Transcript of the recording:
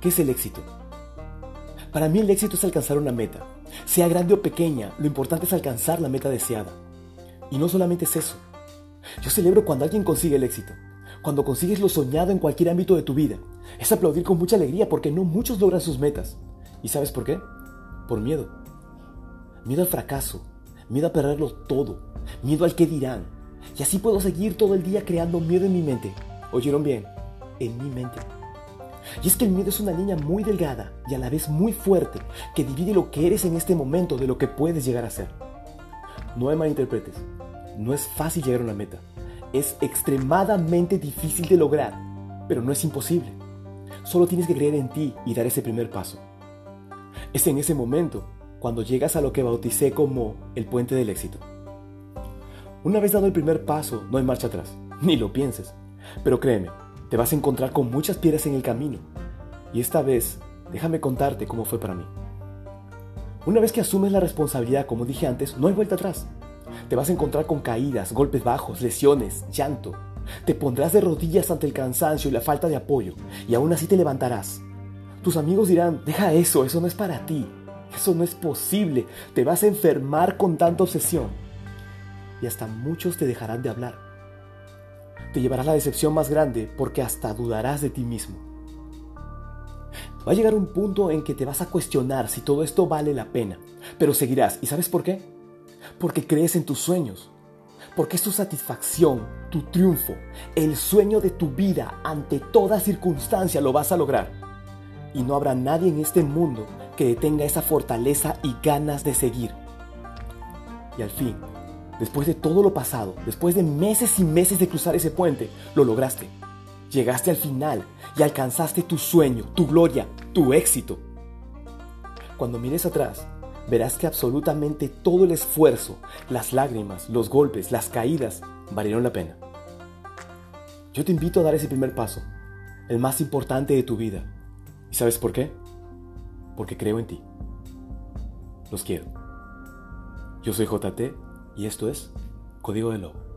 ¿qué es el éxito? Para mí el éxito es alcanzar una meta. Sea grande o pequeña, lo importante es alcanzar la meta deseada. Y no solamente es eso. Yo celebro cuando alguien consigue el éxito, cuando consigues lo soñado en cualquier ámbito de tu vida. Es aplaudir con mucha alegría porque no muchos logran sus metas. ¿Y sabes por qué? Por miedo. Miedo al fracaso, miedo a perderlo todo, miedo al que dirán. Y así puedo seguir todo el día creando miedo en mi mente. ¿Oyeron bien? En mi mente. Y es que el miedo es una línea muy delgada y a la vez muy fuerte que divide lo que eres en este momento de lo que puedes llegar a ser. No me malinterpretes, no es fácil llegar a una meta. Es extremadamente difícil de lograr, pero no es imposible. Solo tienes que creer en ti y dar ese primer paso. Es en ese momento cuando llegas a lo que bauticé como el puente del éxito. Una vez dado el primer paso, no hay marcha atrás, ni lo pienses. Pero créeme, te vas a encontrar con muchas piedras en el camino. Y esta vez, déjame contarte cómo fue para mí. Una vez que asumes la responsabilidad, como dije antes, no hay vuelta atrás. Te vas a encontrar con caídas, golpes bajos, lesiones, llanto. Te pondrás de rodillas ante el cansancio y la falta de apoyo, y aún así te levantarás. Tus amigos dirán, deja eso, eso no es para ti, eso no es posible, te vas a enfermar con tanta obsesión. Y hasta muchos te dejarán de hablar. Te llevarás la decepción más grande porque hasta dudarás de ti mismo. Va a llegar un punto en que te vas a cuestionar si todo esto vale la pena, pero seguirás. ¿Y sabes por qué? Porque crees en tus sueños, porque es tu satisfacción, tu triunfo, el sueño de tu vida ante toda circunstancia lo vas a lograr. Y no habrá nadie en este mundo que detenga esa fortaleza y ganas de seguir. Y al fin, después de todo lo pasado, después de meses y meses de cruzar ese puente, lo lograste. Llegaste al final y alcanzaste tu sueño, tu gloria, tu éxito. Cuando mires atrás, verás que absolutamente todo el esfuerzo, las lágrimas, los golpes, las caídas, valieron la pena. Yo te invito a dar ese primer paso, el más importante de tu vida. ¿Y sabes por qué? Porque creo en ti. Los quiero. Yo soy JT y esto es Código de Lobo.